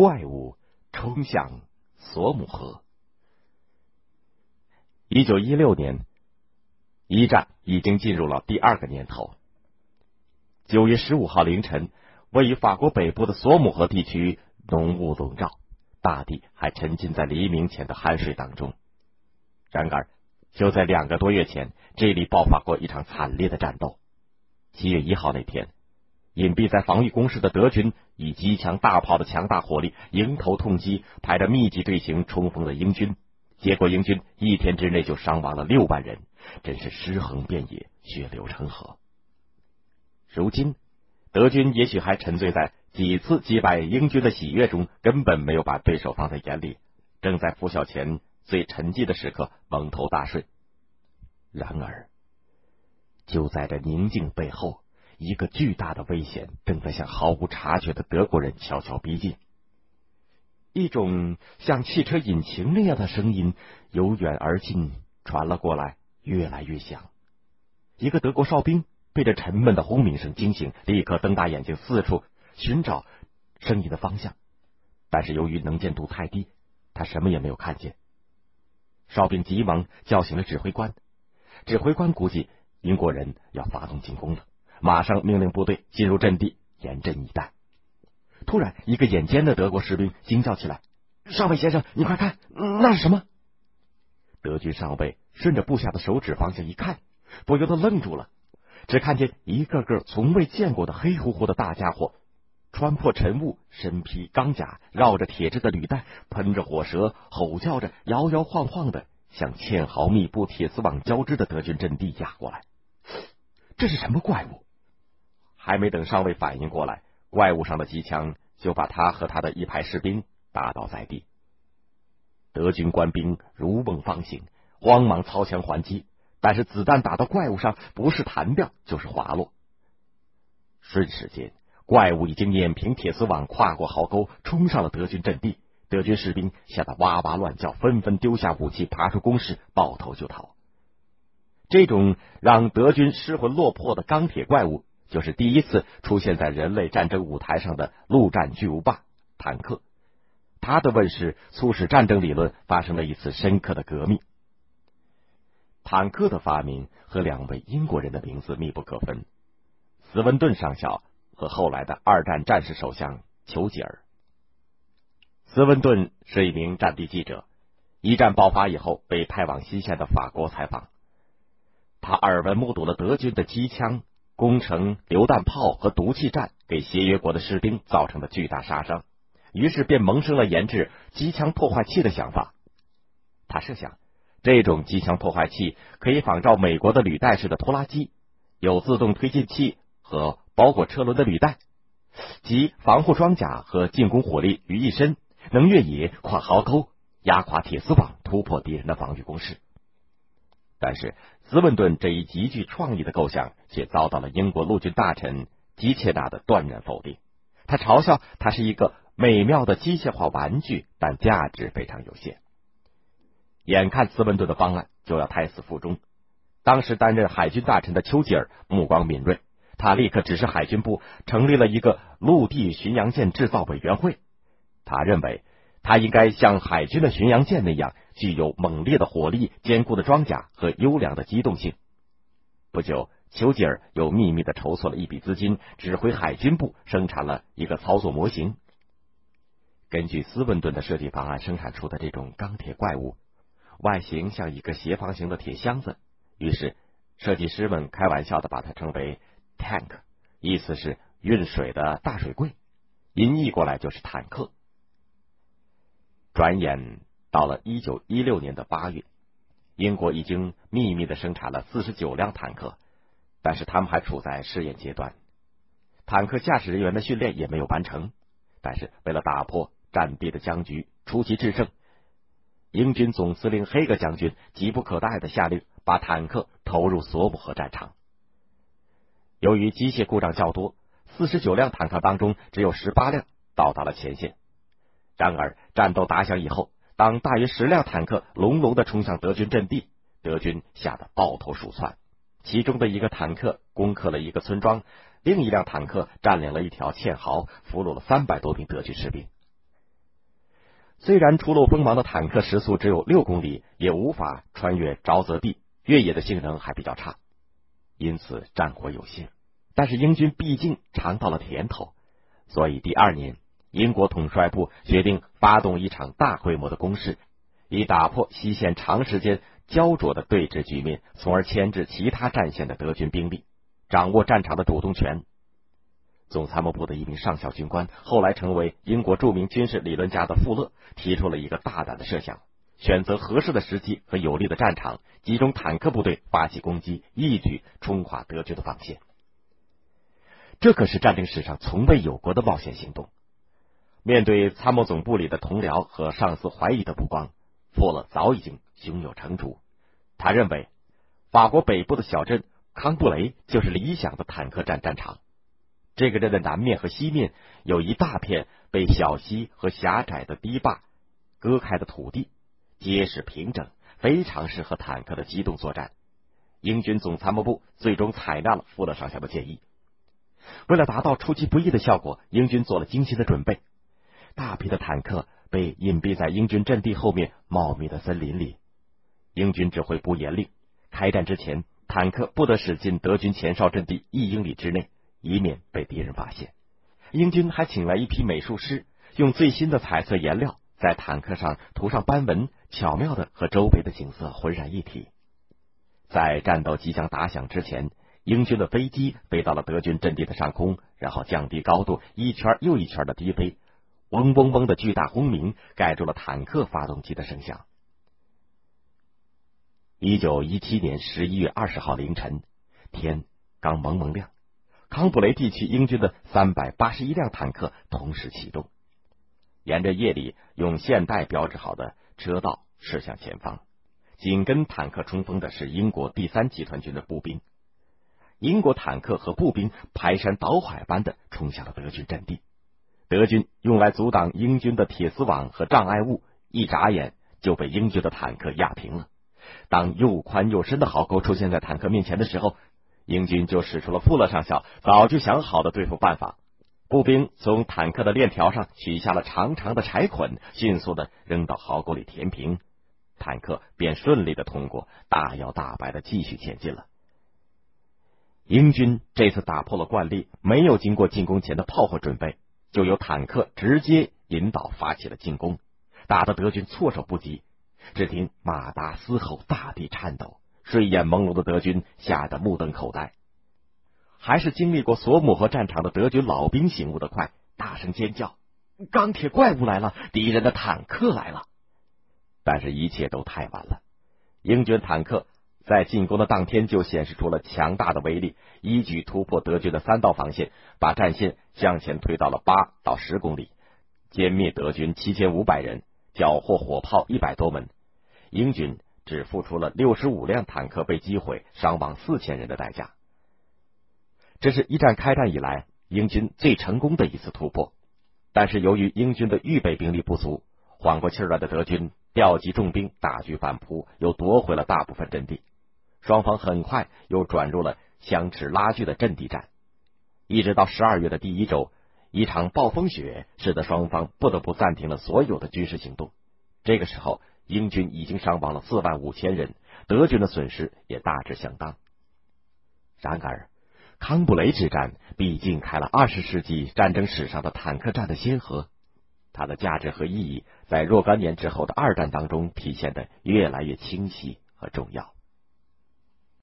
怪物冲向索姆河。一九一六年，一战已经进入了第二个年头。九月十五号凌晨，位于法国北部的索姆河地区浓雾笼罩，大地还沉浸在黎明前的酣睡当中。然而，就在两个多月前，这里爆发过一场惨烈的战斗。七月一号那天，隐蔽在防御工事的德军以机枪、大炮的强大火力迎头痛击，排着密集队形冲锋的英军。结果，英军一天之内就伤亡了六万人，真是尸横遍野，血流成河。如今，德军也许还沉醉在几次击败英军的喜悦中，根本没有把对手放在眼里，正在拂晓前最沉寂的时刻蒙头大睡。然而，就在这宁静背后，一个巨大的危险正在向毫无察觉的德国人悄悄逼近。一种像汽车引擎那样的声音由远而近传了过来，越来越响。一个德国哨兵被这沉闷的轰鸣声惊醒，立刻瞪大眼睛四处寻找声音的方向。但是由于能见度太低，他什么也没有看见。哨兵急忙叫醒了指挥官，指挥官估计英国人要发动进攻了，马上命令部队进入阵地，严阵以待。突然，一个眼尖的德国士兵惊叫起来：“上尉先生，你快看，那是什么？”德军上尉顺着部下的手指方向一看，不由得愣住了。只看见一个个从未见过的黑乎乎的大家伙，穿破尘雾，身披钢甲，绕着铁制的履带，喷着火舌，吼叫着，摇摇晃晃的，向嵌壕密布、铁丝网交织的德军阵地压过来。这是什么怪物？还没等上尉反应过来。怪物上的机枪就把他和他的一排士兵打倒在地，德军官兵如梦方醒，慌忙操枪还击，但是子弹打到怪物上，不是弹掉就是滑落。瞬时间，怪物已经碾平铁丝网，跨过壕沟，冲上了德军阵地。德军士兵吓得哇哇乱叫，纷纷丢下武器，爬出工事，抱头就逃。这种让德军失魂落魄的钢铁怪物。就是第一次出现在人类战争舞台上的陆战巨无霸坦克，它的问世促使战争理论发生了一次深刻的革命。坦克的发明和两位英国人的名字密不可分，斯文顿上校和后来的二战战士首相丘吉尔。斯文顿是一名战地记者，一战爆发以后被派往西线的法国采访，他耳闻目睹了德军的机枪。攻城、榴弹炮和毒气战给协约国的士兵造成的巨大杀伤，于是便萌生了研制机枪破坏器的想法。他设想，这种机枪破坏器可以仿照美国的履带式的拖拉机，有自动推进器和包裹车轮的履带，集防护装甲和进攻火力于一身，能越野、跨壕沟、压垮铁丝网、突破敌人的防御工事。但是，斯文顿这一极具创意的构想却遭到了英国陆军大臣基切纳的断然否定。他嘲笑它是一个美妙的机械化玩具，但价值非常有限。眼看斯文顿的方案就要胎死腹中，当时担任海军大臣的丘吉尔目光敏锐，他立刻指示海军部成立了一个陆地巡洋舰制造委员会。他认为。它应该像海军的巡洋舰那样，具有猛烈的火力、坚固的装甲和优良的机动性。不久，丘吉尔又秘密的筹措了一笔资金，指挥海军部生产了一个操作模型。根据斯文顿的设计方案生产出的这种钢铁怪物，外形像一个斜方形的铁箱子，于是设计师们开玩笑的把它称为 “tank”，意思是运水的大水柜，音译过来就是坦克。转眼到了一九一六年的八月，英国已经秘密的生产了四十九辆坦克，但是他们还处在试验阶段，坦克驾驶人员的训练也没有完成。但是为了打破战地的僵局，出奇制胜，英军总司令黑格将军急不可待的下令把坦克投入索姆河战场。由于机械故障较多，四十九辆坦克当中只有十八辆到达了前线。然而，战斗打响以后，当大约十辆坦克隆隆的冲向德军阵地，德军吓得抱头鼠窜。其中的一个坦克攻克了一个村庄，另一辆坦克占领了一条堑壕，俘虏了三百多名德军士兵。虽然初露锋芒的坦克时速只有六公里，也无法穿越沼泽地，越野的性能还比较差，因此战果有限。但是英军毕竟尝到了甜头，所以第二年，英国统帅部决定发动一场大规模的攻势，以打破西线长时间焦灼的对峙局面，从而牵制其他战线的德军兵力，掌握战场的主动权。总参谋部的一名上校军官，后来成为英国著名军事理论家的富勒，提出了一个大胆的设想：选择合适的时机和有利的战场，集中坦克部队发起攻击，一举冲垮德军的防线。这可是战争史上从未有过的冒险行动。面对参谋总部里的同僚和上司怀疑的目光，富勒早已经胸有成竹。他认为，法国北部的小镇康布雷就是理想的坦克战战场。这个镇的南面和西面有一大片被小溪和狭窄的堤坝割开的土地，结实平整，非常适合坦克的机动作战。英军总参谋部最终采纳了富勒上校的建议。为了达到出其不意的效果，英军做了精心的准备。大批的坦克被隐蔽在英军阵地后面茂密的森林里。英军指挥部严令，开战之前，坦克不得驶进德军前哨阵地一英里之内，以免被敌人发现。英军还请来一批美术师，用最新的彩色颜料在坦克上涂上斑纹，巧妙的和周围的景色浑然一体。在战斗即将打响之前。英军的飞机飞到了德军阵地的上空，然后降低高度，一圈又一圈的低飞，嗡嗡嗡的巨大轰鸣盖住了坦克发动机的声响。一九一七年十一月二十号凌晨，天刚蒙蒙亮，康布雷地区英军的三百八十一辆坦克同时启动，沿着夜里用现代标志好的车道驶向前方。紧跟坦克冲锋的是英国第三集团军的步兵。英国坦克和步兵排山倒海般的冲向了德军阵地，德军用来阻挡英军的铁丝网和障碍物，一眨眼就被英军的坦克压平了。当又宽又深的壕沟出现在坦克面前的时候，英军就使出了富勒上校早就想好的对付办法。步兵从坦克的链条上取下了长长的柴捆，迅速的扔到壕沟里填平，坦克便顺利的通过，大摇大摆的继续前进了。英军这次打破了惯例，没有经过进攻前的炮火准备，就由坦克直接引导发起了进攻，打得德军措手不及。只听马达嘶吼，大地颤抖，睡眼朦胧的德军吓得目瞪口呆。还是经历过索姆河战场的德军老兵醒悟的快，大声尖叫：“钢铁怪物来了！敌人的坦克来了！”但是，一切都太晚了，英军坦克。在进攻的当天就显示出了强大的威力，一举突破德军的三道防线，把战线向前推到了八到十公里，歼灭德军七千五百人，缴获火炮一百多门。英军只付出了六十五辆坦克被击毁、伤亡四千人的代价。这是一战开战以来英军最成功的一次突破，但是由于英军的预备兵力不足，缓过气儿来的德军调集重兵，大举反扑，又夺回了大部分阵地。双方很快又转入了相持拉锯的阵地战，一直到十二月的第一周，一场暴风雪使得双方不得不暂停了所有的军事行动。这个时候，英军已经伤亡了四万五千人，德军的损失也大致相当。然而，康布雷之战毕竟开了二十世纪战争史上的坦克战的先河，它的价值和意义在若干年之后的二战当中体现的越来越清晰和重要。